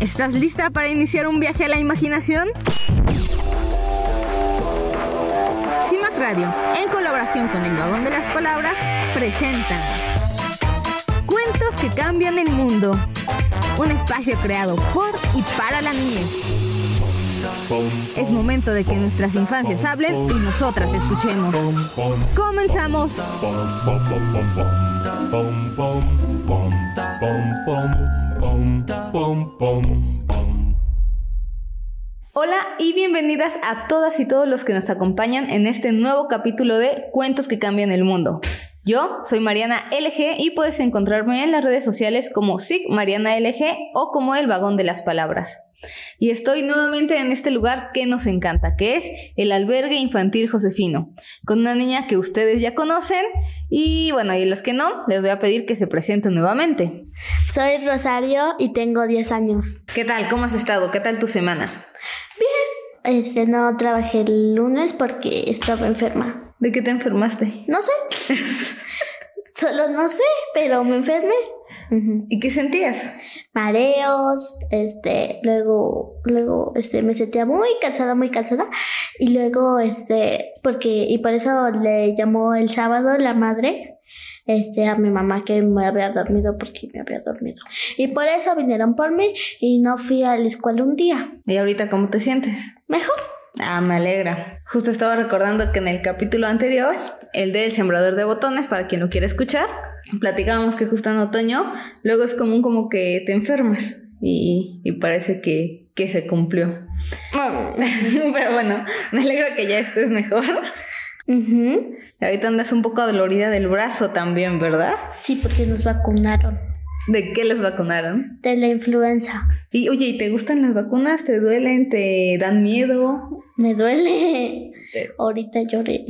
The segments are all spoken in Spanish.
¿Estás lista para iniciar un viaje a la imaginación? CIMAC Radio, en colaboración con el Vagón de las Palabras, presentan Cuentos que cambian el mundo. Un espacio creado por y para la niñez. Es momento de que nuestras infancias hablen y nosotras escuchemos. Comenzamos. Hola y bienvenidas a todas y todos los que nos acompañan en este nuevo capítulo de Cuentos que cambian el mundo. Yo soy Mariana LG y puedes encontrarme en las redes sociales como SIG Mariana LG o como El Vagón de las Palabras. Y estoy nuevamente en este lugar que nos encanta, que es el albergue infantil Josefino, con una niña que ustedes ya conocen y bueno, y los que no, les voy a pedir que se presenten nuevamente. Soy Rosario y tengo 10 años. ¿Qué tal? ¿Cómo has estado? ¿Qué tal tu semana? Bien. Este, no trabajé el lunes porque estaba enferma. ¿De qué te enfermaste? No sé. Solo no sé, pero me enfermé. ¿Y qué sentías? Mareos, este, luego, luego, este, me sentía muy cansada, muy cansada. Y luego, este, porque, y por eso le llamó el sábado la madre, este, a mi mamá que me había dormido porque me había dormido. Y por eso vinieron por mí y no fui a la escuela un día. ¿Y ahorita cómo te sientes? Mejor. Ah, me alegra. Justo estaba recordando que en el capítulo anterior, el del sembrador de botones, para quien lo quiera escuchar, platicábamos que justo en otoño, luego es común como que te enfermas y, parece que, se cumplió. Pero bueno, me alegra que ya estés mejor. Ahorita andas un poco dolorida del brazo también, ¿verdad? Sí, porque nos vacunaron. ¿De qué les vacunaron? De la influenza. Y oye, ¿y te gustan las vacunas? ¿Te duelen? ¿Te dan miedo? Me duele. Ahorita lloré.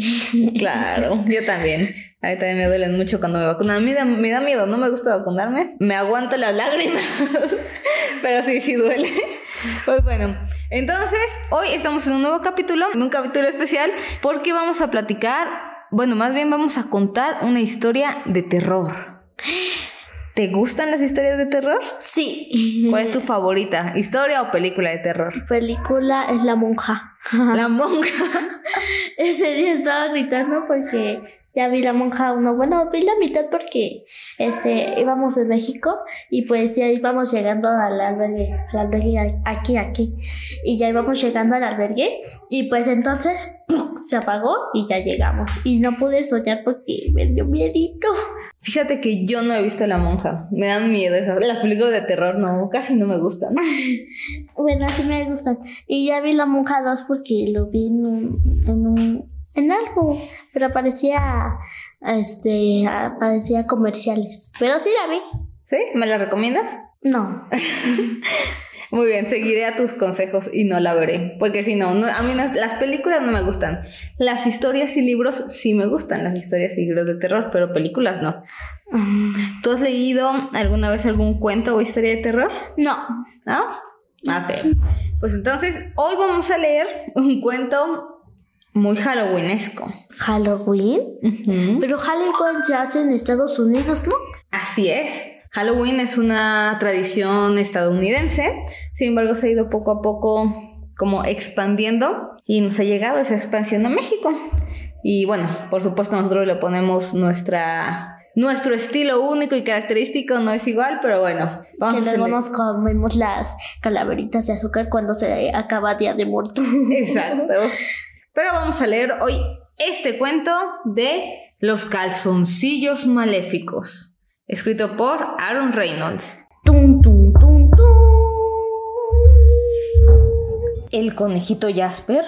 Claro, yo también. A mí también me duelen mucho cuando me vacunan. A mí me da miedo, no me gusta vacunarme. Me aguanto las lágrimas. Pero sí, sí duele. Pues bueno, entonces hoy estamos en un nuevo capítulo, en un capítulo especial, porque vamos a platicar, bueno, más bien vamos a contar una historia de terror. ¿Te gustan las historias de terror? Sí. ¿Cuál es tu favorita? ¿Historia o película de terror? Película es La Monja. La Monja. Ese día estaba gritando porque ya vi La Monja uno. Bueno, vi la mitad porque este íbamos en México y pues ya íbamos llegando al albergue, al albergue aquí, aquí. Y ya íbamos llegando al albergue y pues entonces se apagó y ya llegamos. Y no pude soñar porque me dio miedito. Fíjate que yo no he visto La Monja. Me dan miedo esas. Las películas de terror no, casi no me gustan. bueno, sí me gustan. Y ya vi La Monja 2 porque lo vi en un, en un en algo, pero aparecía este aparecía comerciales. Pero sí la vi. ¿Sí? ¿Me la recomiendas? No. Muy bien, seguiré a tus consejos y no la veré. Porque si no, no a mí las películas no me gustan. Las historias y libros sí me gustan, las historias y libros de terror, pero películas no. Mm. ¿Tú has leído alguna vez algún cuento o historia de terror? No. ¿No? Ok. Pues entonces, hoy vamos a leer un cuento muy halloweenesco. ¿Halloween? Pero Halloween se hace en Estados Unidos, ¿no? Así es. Halloween es una tradición estadounidense, sin embargo se ha ido poco a poco como expandiendo y nos ha llegado esa expansión a México. Y bueno, por supuesto nosotros le ponemos nuestra nuestro estilo único y característico no es igual, pero bueno, vamos que luego nos comemos las calaveritas de azúcar cuando se acaba Día de Muerto. Exacto. Pero vamos a leer hoy este cuento de los calzoncillos maléficos escrito por Aaron Reynolds. El conejito Jasper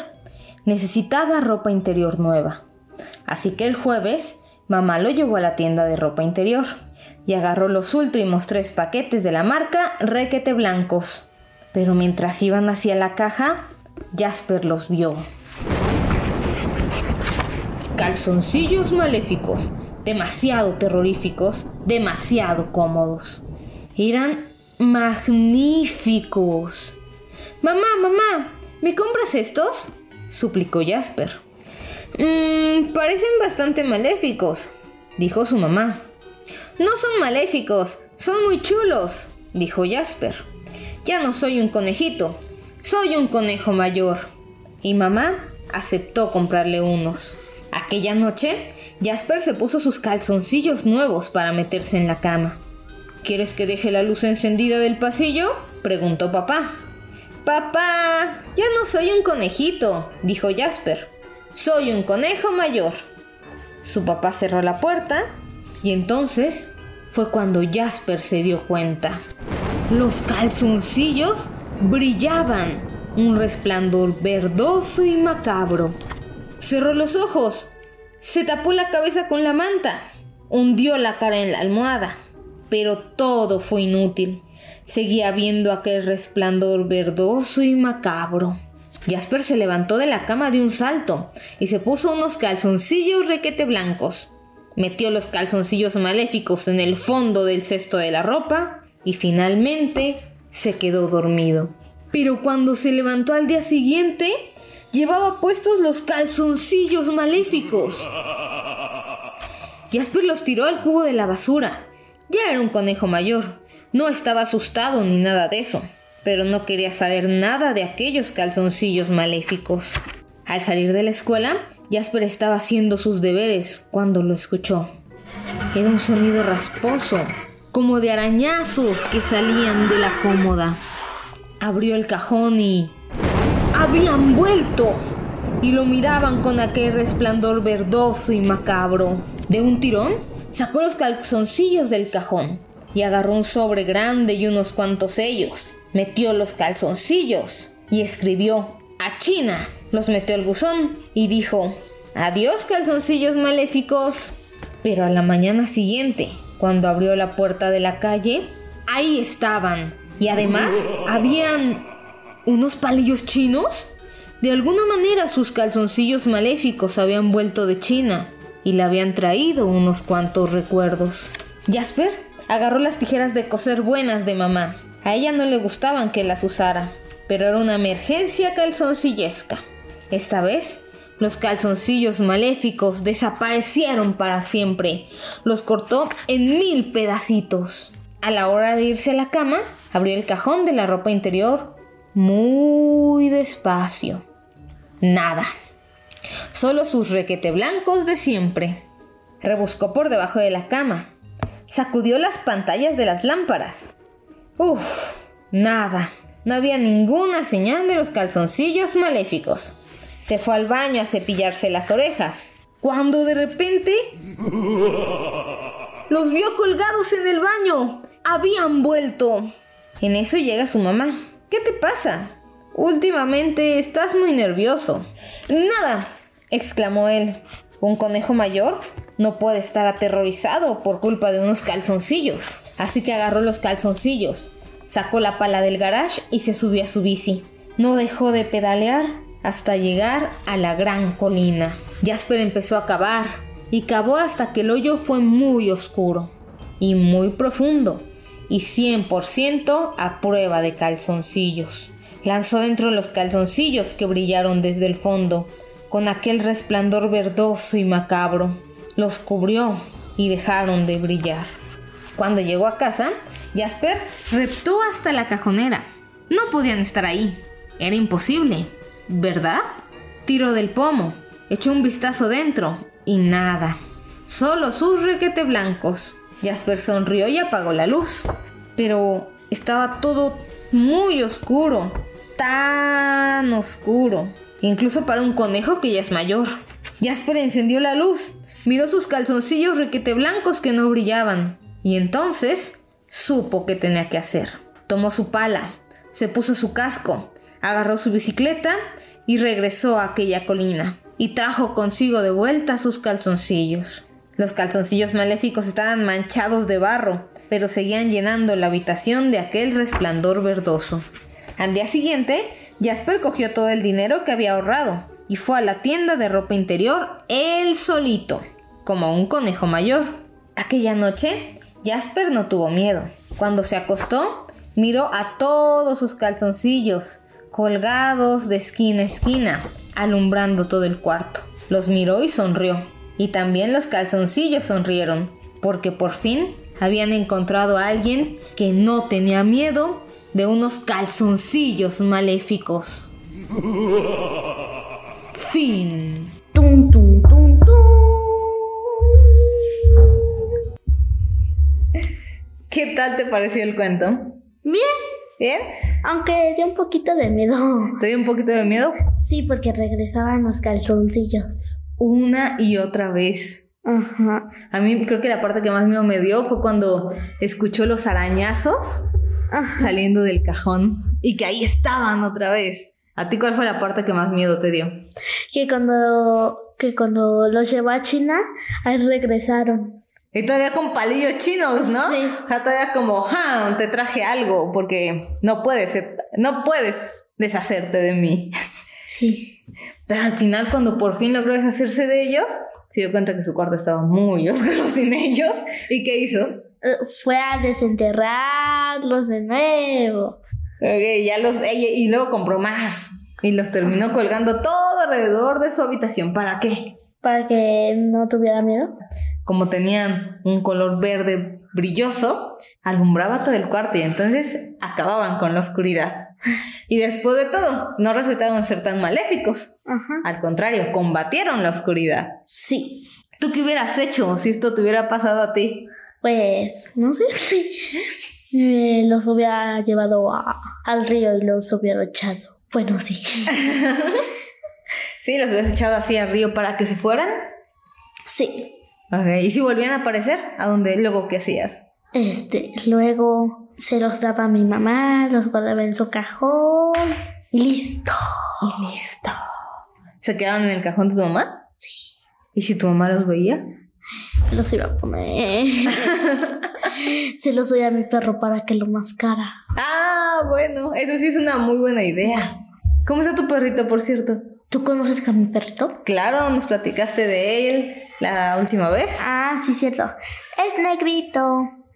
necesitaba ropa interior nueva, así que el jueves mamá lo llevó a la tienda de ropa interior y agarró los últimos tres paquetes de la marca Requete Blancos. Pero mientras iban hacia la caja, Jasper los vio. Calzoncillos maléficos demasiado terroríficos, demasiado cómodos. Eran magníficos. Mamá, mamá, ¿me compras estos? suplicó Jasper. Mmm, parecen bastante maléficos, dijo su mamá. No son maléficos, son muy chulos, dijo Jasper. Ya no soy un conejito, soy un conejo mayor. Y mamá aceptó comprarle unos. Aquella noche, Jasper se puso sus calzoncillos nuevos para meterse en la cama. ¿Quieres que deje la luz encendida del pasillo? preguntó papá. Papá, ya no soy un conejito, dijo Jasper. Soy un conejo mayor. Su papá cerró la puerta y entonces fue cuando Jasper se dio cuenta. Los calzoncillos brillaban, un resplandor verdoso y macabro. Cerró los ojos, se tapó la cabeza con la manta, hundió la cara en la almohada, pero todo fue inútil. Seguía viendo aquel resplandor verdoso y macabro. Jasper se levantó de la cama de un salto y se puso unos calzoncillos requete blancos. Metió los calzoncillos maléficos en el fondo del cesto de la ropa y finalmente se quedó dormido. Pero cuando se levantó al día siguiente, llevaba puestos los calzoncillos maléficos. Jasper los tiró al cubo de la basura. Ya era un conejo mayor. No estaba asustado ni nada de eso, pero no quería saber nada de aquellos calzoncillos maléficos. Al salir de la escuela, Jasper estaba haciendo sus deberes cuando lo escuchó. Era un sonido rasposo, como de arañazos que salían de la cómoda. Abrió el cajón y... ¡Habían vuelto! Y lo miraban con aquel resplandor verdoso y macabro. De un tirón, sacó los calzoncillos del cajón y agarró un sobre grande y unos cuantos sellos. Metió los calzoncillos y escribió a China. Los metió al buzón y dijo, adiós calzoncillos maléficos. Pero a la mañana siguiente, cuando abrió la puerta de la calle, ahí estaban. Y además, habían unos palillos chinos. De alguna manera sus calzoncillos maléficos habían vuelto de China y le habían traído unos cuantos recuerdos. Jasper agarró las tijeras de coser buenas de mamá. A ella no le gustaban que las usara, pero era una emergencia calzoncillesca. Esta vez, los calzoncillos maléficos desaparecieron para siempre. Los cortó en mil pedacitos. A la hora de irse a la cama, abrió el cajón de la ropa interior muy despacio. Nada. Solo sus requete blancos de siempre. Rebuscó por debajo de la cama. Sacudió las pantallas de las lámparas. Uf, nada. No había ninguna señal de los calzoncillos maléficos. Se fue al baño a cepillarse las orejas. Cuando de repente... Los vio colgados en el baño. Habían vuelto. En eso llega su mamá. ¿Qué te pasa? Últimamente estás muy nervioso. Nada, exclamó él. ¿Un conejo mayor? No puede estar aterrorizado por culpa de unos calzoncillos. Así que agarró los calzoncillos, sacó la pala del garage y se subió a su bici. No dejó de pedalear hasta llegar a la gran colina. Jasper empezó a cavar y cavó hasta que el hoyo fue muy oscuro y muy profundo y 100% a prueba de calzoncillos. Lanzó dentro los calzoncillos que brillaron desde el fondo, con aquel resplandor verdoso y macabro. Los cubrió y dejaron de brillar. Cuando llegó a casa, Jasper reptó hasta la cajonera. No podían estar ahí. Era imposible, ¿verdad? Tiró del pomo, echó un vistazo dentro y nada. Solo sus requete blancos. Jasper sonrió y apagó la luz. Pero estaba todo muy oscuro. Tan oscuro. Incluso para un conejo que ya es mayor. Jasper encendió la luz. Miró sus calzoncillos requete blancos que no brillaban. Y entonces supo qué tenía que hacer. Tomó su pala, se puso su casco, agarró su bicicleta y regresó a aquella colina. Y trajo consigo de vuelta sus calzoncillos. Los calzoncillos maléficos estaban manchados de barro, pero seguían llenando la habitación de aquel resplandor verdoso. Al día siguiente, Jasper cogió todo el dinero que había ahorrado y fue a la tienda de ropa interior él solito, como un conejo mayor. Aquella noche, Jasper no tuvo miedo. Cuando se acostó, miró a todos sus calzoncillos, colgados de esquina a esquina, alumbrando todo el cuarto. Los miró y sonrió. Y también los calzoncillos sonrieron, porque por fin habían encontrado a alguien que no tenía miedo de unos calzoncillos maléficos. Fin. Tum, tum, tum, tum. ¿Qué tal te pareció el cuento? Bien, ¿Bien? aunque dio un poquito de miedo. ¿Te dio un poquito de miedo? Sí, porque regresaban los calzoncillos. Una y otra vez. Ajá. A mí creo que la parte que más miedo me dio fue cuando escuchó los arañazos Ajá. saliendo del cajón y que ahí estaban otra vez. ¿A ti cuál fue la parte que más miedo te dio? Que cuando, que cuando los llevó a China, ahí regresaron. Y todavía con palillos chinos, ¿no? Sí. O sea, todavía como, ja, te traje algo porque no puedes, no puedes deshacerte de mí. Sí. Pero al final, cuando por fin logró deshacerse de ellos, se dio cuenta que su cuarto estaba muy oscuro sin ellos. ¿Y qué hizo? Eh, Fue a desenterrarlos de nuevo. Ok, ya los, y luego compró más. Y los terminó colgando todo alrededor de su habitación. ¿Para qué? Para que no tuviera miedo. Como tenían un color verde brilloso, alumbraba todo el cuarto y entonces acababan con la oscuridad. Y después de todo, no resultaron ser tan maléficos. Ajá. Al contrario, combatieron la oscuridad. Sí. ¿Tú qué hubieras hecho si esto te hubiera pasado a ti? Pues, no sé. Me los hubiera llevado a- al río y los hubiera echado. Bueno, sí. ¿Sí? ¿Los hubieras echado así al río para que se fueran? Sí. Ok, ¿Y si volvían a aparecer? ¿A dónde? Luego, ¿qué hacías? Este, luego se los daba a mi mamá, los guardaba en su cajón. Y listo. Y listo. ¿Se quedaban en el cajón de tu mamá? Sí. ¿Y si tu mamá los veía? Los iba a poner. se los doy a mi perro para que lo mascara. Ah, bueno, eso sí es una muy buena idea. ¿Cómo está tu perrito, por cierto? ¿Tú conoces a mi perrito? Claro, nos platicaste de él la última vez. Ah, sí, cierto. Es negrito.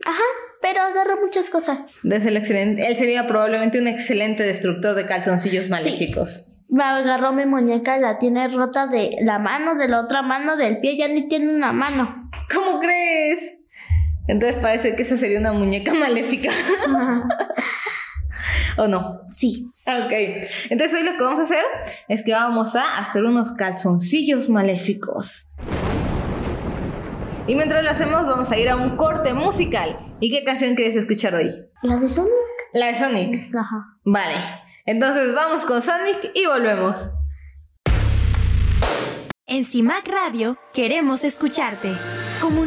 Ajá, pero agarra muchas cosas. Es el excelente, él sería probablemente un excelente destructor de calzoncillos maléficos. Me agarró mi muñeca, la tiene rota de la mano, de la otra mano, del pie, ya ni tiene una mano. ¿Cómo crees? Entonces parece que esa sería una muñeca maléfica. ¿O no? sí. Ok. Entonces hoy lo que vamos a hacer es que vamos a hacer unos calzoncillos maléficos. Y mientras lo hacemos vamos a ir a un corte musical. ¿Y qué canción quieres escuchar hoy? ¿La de Sonic? La de Sonic. Ajá. Vale. Entonces vamos con Sonic y volvemos. En CIMAC Radio queremos escucharte. Comunícate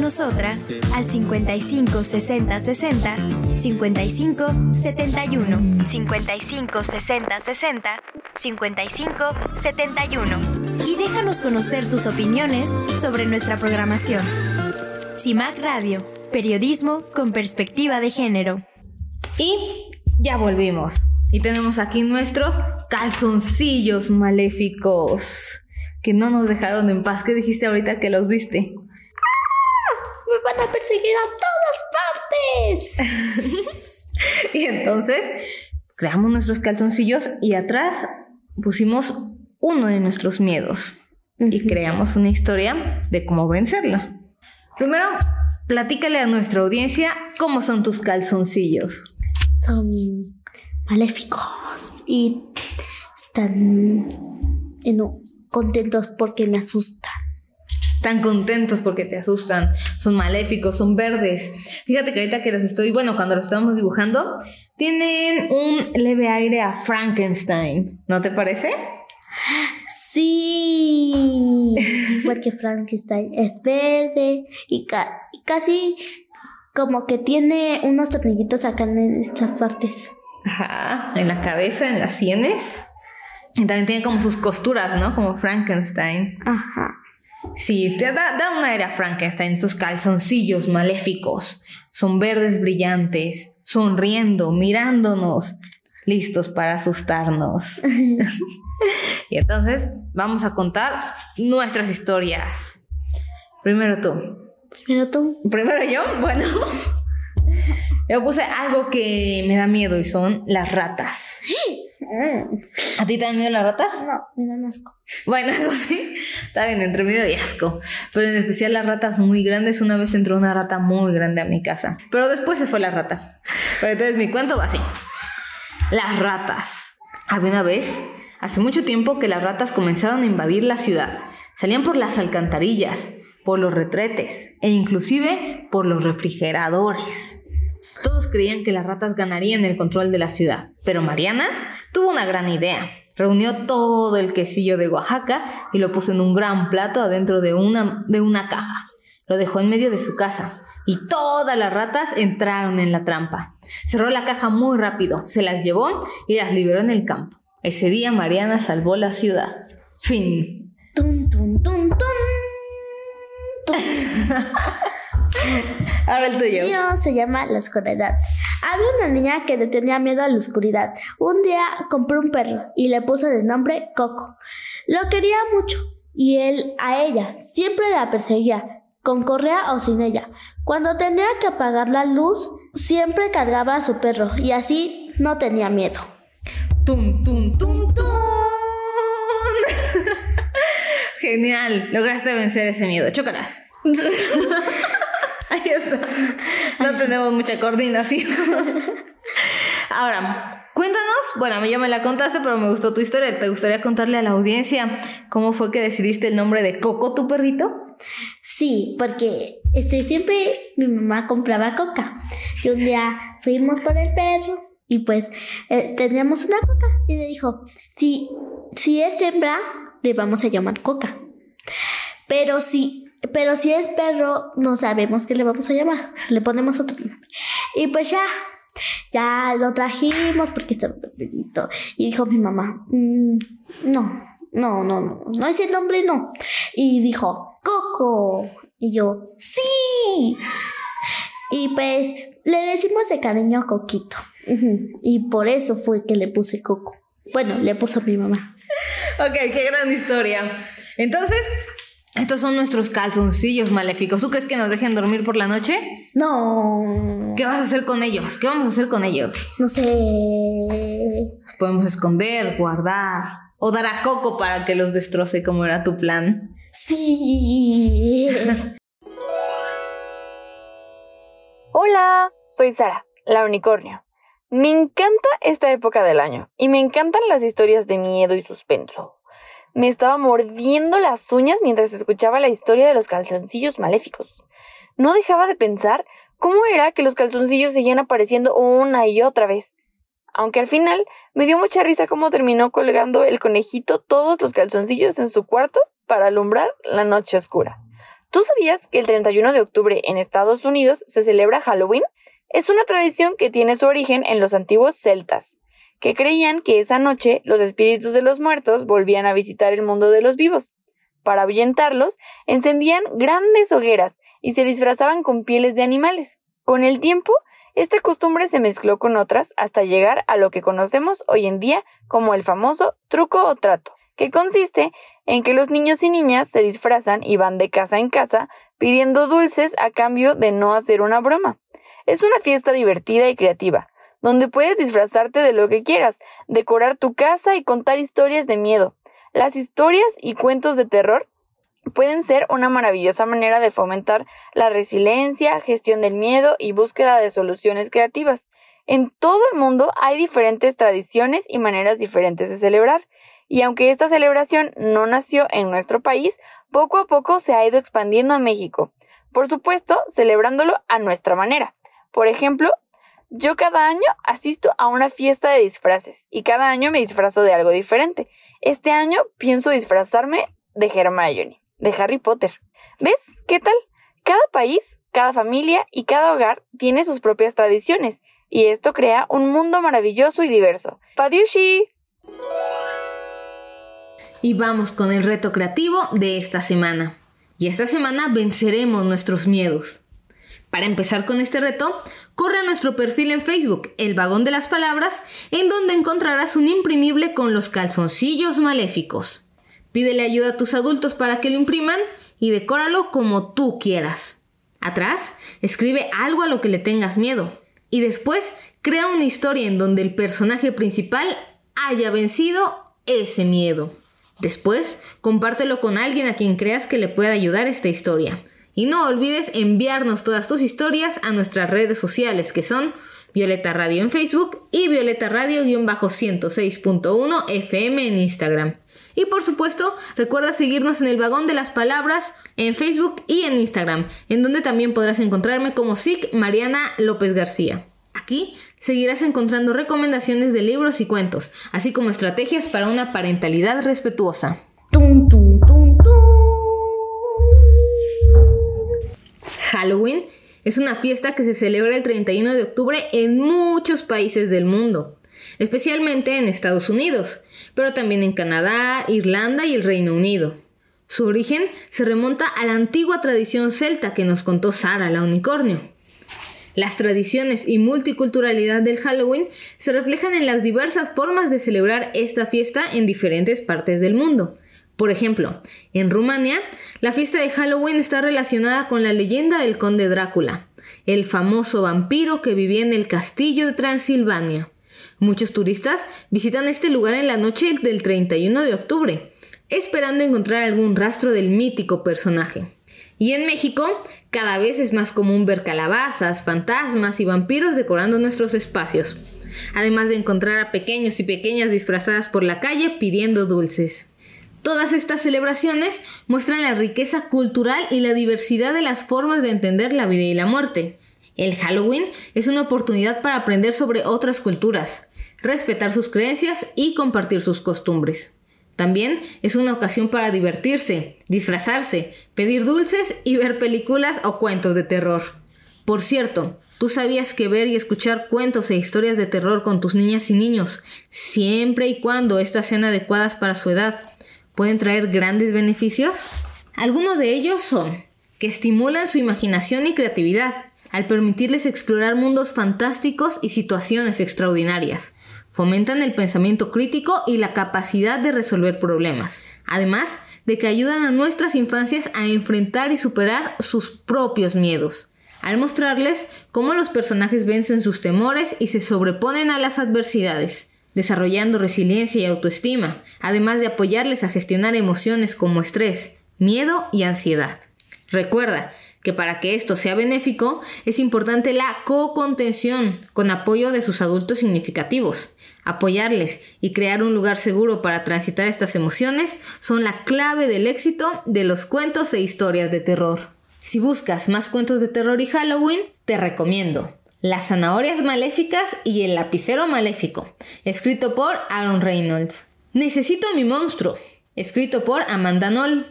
nosotras al 55 60 60 55 71 55 60 60 55 71 y déjanos conocer tus opiniones sobre nuestra programación. CIMAC Radio, periodismo con perspectiva de género. Y ya volvimos. Y tenemos aquí nuestros calzoncillos maléficos. Que no nos dejaron en paz. ¿Qué dijiste ahorita que los viste? Van a perseguir a todas partes. Y entonces creamos nuestros calzoncillos y atrás pusimos uno de nuestros miedos. Y creamos una historia de cómo vencerlo. Primero, platícale a nuestra audiencia cómo son tus calzoncillos. Son maléficos y están eh, contentos porque me asustan. Tan contentos porque te asustan. Son maléficos, son verdes. Fíjate que ahorita que los estoy, bueno, cuando los estábamos dibujando, tienen un leve aire a Frankenstein. ¿No te parece? Sí, porque Frankenstein es verde y, ca- y casi como que tiene unos tornillitos acá en estas partes. Ajá, en la cabeza, en las sienes. Y también tiene como sus costuras, ¿no? Como Frankenstein. Ajá. Sí, te da, da un aire a Frankenstein, tus calzoncillos maléficos. Son verdes brillantes, sonriendo, mirándonos, listos para asustarnos. y entonces vamos a contar nuestras historias. Primero tú. Pero tú, Primero yo, bueno. Yo puse algo que me da miedo y son las ratas. ¿A ti te dan miedo las ratas? no, me dan asco. Bueno, eso sí, está bien, entre miedo y asco. Pero en especial las ratas muy grandes. Una vez entró una rata muy grande a mi casa. Pero después se fue la rata. Pero entonces mi cuento va así. Las ratas. Había una vez, hace mucho tiempo, que las ratas comenzaron a invadir la ciudad. Salían por las alcantarillas, por los retretes e inclusive por los refrigeradores. Todos creían que las ratas ganarían el control de la ciudad, pero Mariana tuvo una gran idea. Reunió todo el quesillo de Oaxaca y lo puso en un gran plato adentro de una, de una caja. Lo dejó en medio de su casa y todas las ratas entraron en la trampa. Cerró la caja muy rápido, se las llevó y las liberó en el campo. Ese día Mariana salvó la ciudad. Fin. Tun, tun, tun. Ahora el tuyo. El mío se llama La Oscuridad. Habla una niña que le tenía miedo a la oscuridad. Un día compró un perro y le puso de nombre Coco. Lo quería mucho y él a ella siempre la perseguía, con correa o sin ella. Cuando tenía que apagar la luz, siempre cargaba a su perro y así no tenía miedo. ¡Tum, tum, tum, tum! Genial, lograste vencer ese miedo. Chócalas. Ahí está. No tenemos mucha coordinación. Ahora, cuéntanos, bueno, a mí ya me la contaste, pero me gustó tu historia. ¿Te gustaría contarle a la audiencia cómo fue que decidiste el nombre de Coco, tu perrito? Sí, porque este, siempre mi mamá compraba coca. Y un día fuimos por el perro y pues eh, teníamos una coca. Y le dijo, si, si es hembra, le vamos a llamar coca. Pero si, pero si es perro, no sabemos qué le vamos a llamar. Le ponemos otro nombre. Y pues ya, ya lo trajimos porque está bonito. Y dijo mi mamá, "Mm, no, no, no, no, no ese nombre no. Y dijo, Coco. Y yo, sí. Y pues le decimos de cariño Coquito. Ujú. Y por eso fue que le puse Coco. Bueno, le puso mi mamá. Ok, qué gran historia. Entonces, estos son nuestros calzoncillos maléficos. ¿Tú crees que nos dejen dormir por la noche? No. ¿Qué vas a hacer con ellos? ¿Qué vamos a hacer con ellos? No sé. Los podemos esconder, guardar o dar a Coco para que los destroce como era tu plan. Sí. Hola, soy Sara, la unicornio. Me encanta esta época del año y me encantan las historias de miedo y suspenso. Me estaba mordiendo las uñas mientras escuchaba la historia de los calzoncillos maléficos. No dejaba de pensar cómo era que los calzoncillos seguían apareciendo una y otra vez. Aunque al final me dio mucha risa cómo terminó colgando el conejito todos los calzoncillos en su cuarto para alumbrar la noche oscura. ¿Tú sabías que el 31 de octubre en Estados Unidos se celebra Halloween? Es una tradición que tiene su origen en los antiguos celtas, que creían que esa noche los espíritus de los muertos volvían a visitar el mundo de los vivos. Para ahuyentarlos, encendían grandes hogueras y se disfrazaban con pieles de animales. Con el tiempo, esta costumbre se mezcló con otras hasta llegar a lo que conocemos hoy en día como el famoso truco o trato, que consiste en que los niños y niñas se disfrazan y van de casa en casa pidiendo dulces a cambio de no hacer una broma. Es una fiesta divertida y creativa, donde puedes disfrazarte de lo que quieras, decorar tu casa y contar historias de miedo. Las historias y cuentos de terror pueden ser una maravillosa manera de fomentar la resiliencia, gestión del miedo y búsqueda de soluciones creativas. En todo el mundo hay diferentes tradiciones y maneras diferentes de celebrar, y aunque esta celebración no nació en nuestro país, poco a poco se ha ido expandiendo a México. Por supuesto, celebrándolo a nuestra manera. Por ejemplo, yo cada año asisto a una fiesta de disfraces y cada año me disfrazo de algo diferente. Este año pienso disfrazarme de Hermione, de Harry Potter. ¿Ves? ¿Qué tal? Cada país, cada familia y cada hogar tiene sus propias tradiciones y esto crea un mundo maravilloso y diverso. ¡Padiushi! Y vamos con el reto creativo de esta semana. Y esta semana venceremos nuestros miedos. Para empezar con este reto, corre a nuestro perfil en Facebook, El Vagón de las Palabras, en donde encontrarás un imprimible con los calzoncillos maléficos. Pídele ayuda a tus adultos para que lo impriman y decóralo como tú quieras. Atrás, escribe algo a lo que le tengas miedo. Y después, crea una historia en donde el personaje principal haya vencido ese miedo. Después, compártelo con alguien a quien creas que le pueda ayudar esta historia. Y no olvides enviarnos todas tus historias a nuestras redes sociales, que son Violeta Radio en Facebook y Violeta Radio-106.1 FM en Instagram. Y por supuesto, recuerda seguirnos en el vagón de las palabras en Facebook y en Instagram, en donde también podrás encontrarme como SIC Mariana López García. Aquí seguirás encontrando recomendaciones de libros y cuentos, así como estrategias para una parentalidad respetuosa. Tum, tum, Halloween es una fiesta que se celebra el 31 de octubre en muchos países del mundo, especialmente en Estados Unidos, pero también en Canadá, Irlanda y el Reino Unido. Su origen se remonta a la antigua tradición celta que nos contó Sara, la unicornio. Las tradiciones y multiculturalidad del Halloween se reflejan en las diversas formas de celebrar esta fiesta en diferentes partes del mundo. Por ejemplo, en Rumania, la fiesta de Halloween está relacionada con la leyenda del conde Drácula, el famoso vampiro que vivía en el castillo de Transilvania. Muchos turistas visitan este lugar en la noche del 31 de octubre, esperando encontrar algún rastro del mítico personaje. Y en México, cada vez es más común ver calabazas, fantasmas y vampiros decorando nuestros espacios, además de encontrar a pequeños y pequeñas disfrazadas por la calle pidiendo dulces. Todas estas celebraciones muestran la riqueza cultural y la diversidad de las formas de entender la vida y la muerte. El Halloween es una oportunidad para aprender sobre otras culturas, respetar sus creencias y compartir sus costumbres. También es una ocasión para divertirse, disfrazarse, pedir dulces y ver películas o cuentos de terror. Por cierto, ¿tú sabías que ver y escuchar cuentos e historias de terror con tus niñas y niños, siempre y cuando éstas sean adecuadas para su edad, pueden traer grandes beneficios? Algunos de ellos son que estimulan su imaginación y creatividad, al permitirles explorar mundos fantásticos y situaciones extraordinarias. Fomentan el pensamiento crítico y la capacidad de resolver problemas. Además de que ayudan a nuestras infancias a enfrentar y superar sus propios miedos, al mostrarles cómo los personajes vencen sus temores y se sobreponen a las adversidades, desarrollando resiliencia y autoestima, además de apoyarles a gestionar emociones como estrés, miedo y ansiedad. Recuerda que para que esto sea benéfico es importante la co-contención con apoyo de sus adultos significativos. Apoyarles y crear un lugar seguro para transitar estas emociones son la clave del éxito de los cuentos e historias de terror. Si buscas más cuentos de terror y Halloween, te recomiendo Las zanahorias maléficas y el lapicero maléfico, escrito por Aaron Reynolds. Necesito mi monstruo, escrito por Amanda Knoll.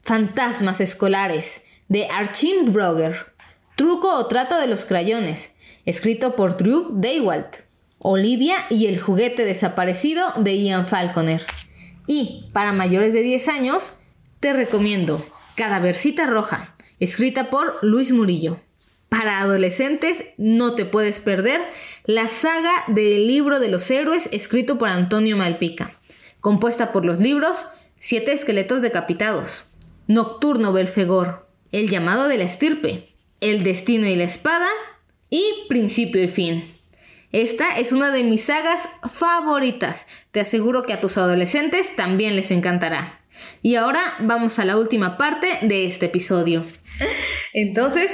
Fantasmas escolares, de Archim Broger. Truco o trato de los crayones, escrito por Drew Daywalt. Olivia y el juguete desaparecido de Ian Falconer. Y, para mayores de 10 años, te recomiendo Cadavercita Roja, escrita por Luis Murillo. Para adolescentes, no te puedes perder la saga del libro de los héroes, escrito por Antonio Malpica, compuesta por los libros Siete esqueletos decapitados, Nocturno Belfegor, El llamado de la estirpe, El destino y la espada y Principio y fin. Esta es una de mis sagas favoritas. Te aseguro que a tus adolescentes también les encantará. Y ahora vamos a la última parte de este episodio. Entonces,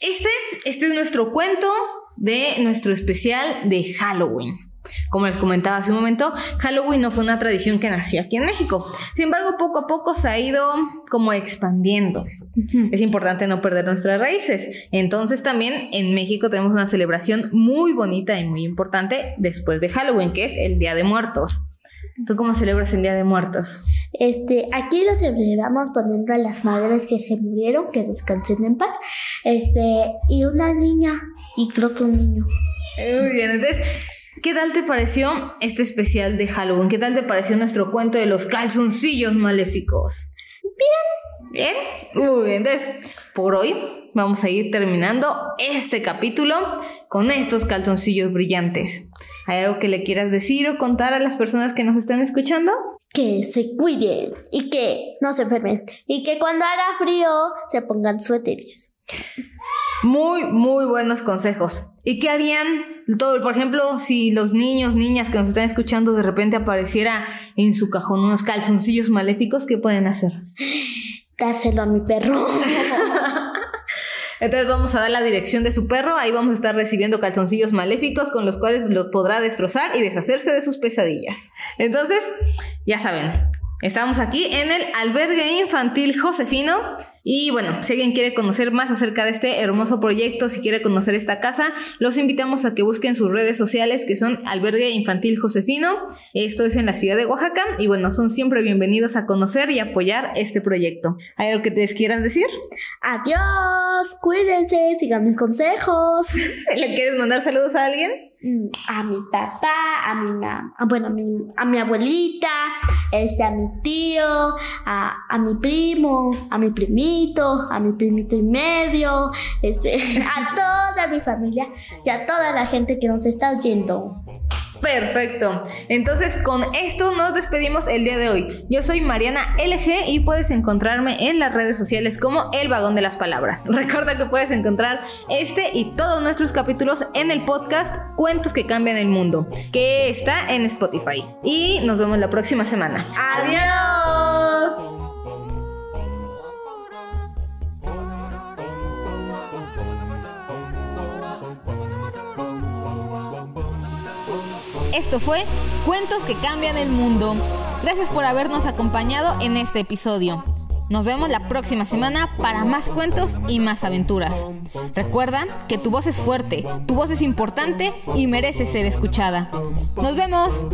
este, este es nuestro cuento de nuestro especial de Halloween. Como les comentaba hace un momento, Halloween no fue una tradición que nació aquí en México. Sin embargo, poco a poco se ha ido como expandiendo. Es importante no perder nuestras raíces. Entonces también en México tenemos una celebración muy bonita y muy importante después de Halloween, que es el Día de Muertos. ¿Tú cómo celebras el Día de Muertos? Este, aquí lo celebramos poniendo a las madres que se murieron, que descansen en paz. Este, y una niña, y creo que un niño. Muy bien, entonces, ¿qué tal te pareció este especial de Halloween? ¿Qué tal te pareció nuestro cuento de los calzoncillos maléficos? Bien. Bien. Muy bien, entonces, por hoy vamos a ir terminando este capítulo con estos calzoncillos brillantes. ¿Hay algo que le quieras decir o contar a las personas que nos están escuchando? Que se cuiden y que no se enfermen. Y que cuando haga frío se pongan suéteres. Muy, muy buenos consejos. ¿Y qué harían? Todo, por ejemplo, si los niños, niñas que nos están escuchando de repente apareciera en su cajón unos calzoncillos maléficos, ¿qué pueden hacer? Dárselo a mi perro. Entonces vamos a dar la dirección de su perro, ahí vamos a estar recibiendo calzoncillos maléficos con los cuales los podrá destrozar y deshacerse de sus pesadillas. Entonces, ya saben, estamos aquí en el albergue infantil Josefino. Y bueno, si alguien quiere conocer más acerca de este hermoso proyecto, si quiere conocer esta casa, los invitamos a que busquen sus redes sociales que son Albergue Infantil Josefino. Esto es en la ciudad de Oaxaca y bueno, son siempre bienvenidos a conocer y apoyar este proyecto. ¿Hay algo que te quieras decir? Adiós, cuídense, sigan mis consejos. ¿Le quieres mandar saludos a alguien? Mm, a mi papá, a mi mamá, bueno, a mi, a mi abuelita, este, a mi tío, a, a mi primo, a mi primito, a mi primito y medio, este, a toda mi familia y a toda la gente que nos está oyendo. Perfecto. Entonces con esto nos despedimos el día de hoy. Yo soy Mariana LG y puedes encontrarme en las redes sociales como El Vagón de las Palabras. Recuerda que puedes encontrar este y todos nuestros capítulos en el podcast Cuentos que cambian el mundo, que está en Spotify. Y nos vemos la próxima semana. Adiós. Esto fue Cuentos que cambian el mundo. Gracias por habernos acompañado en este episodio. Nos vemos la próxima semana para más cuentos y más aventuras. Recuerda que tu voz es fuerte, tu voz es importante y merece ser escuchada. Nos vemos.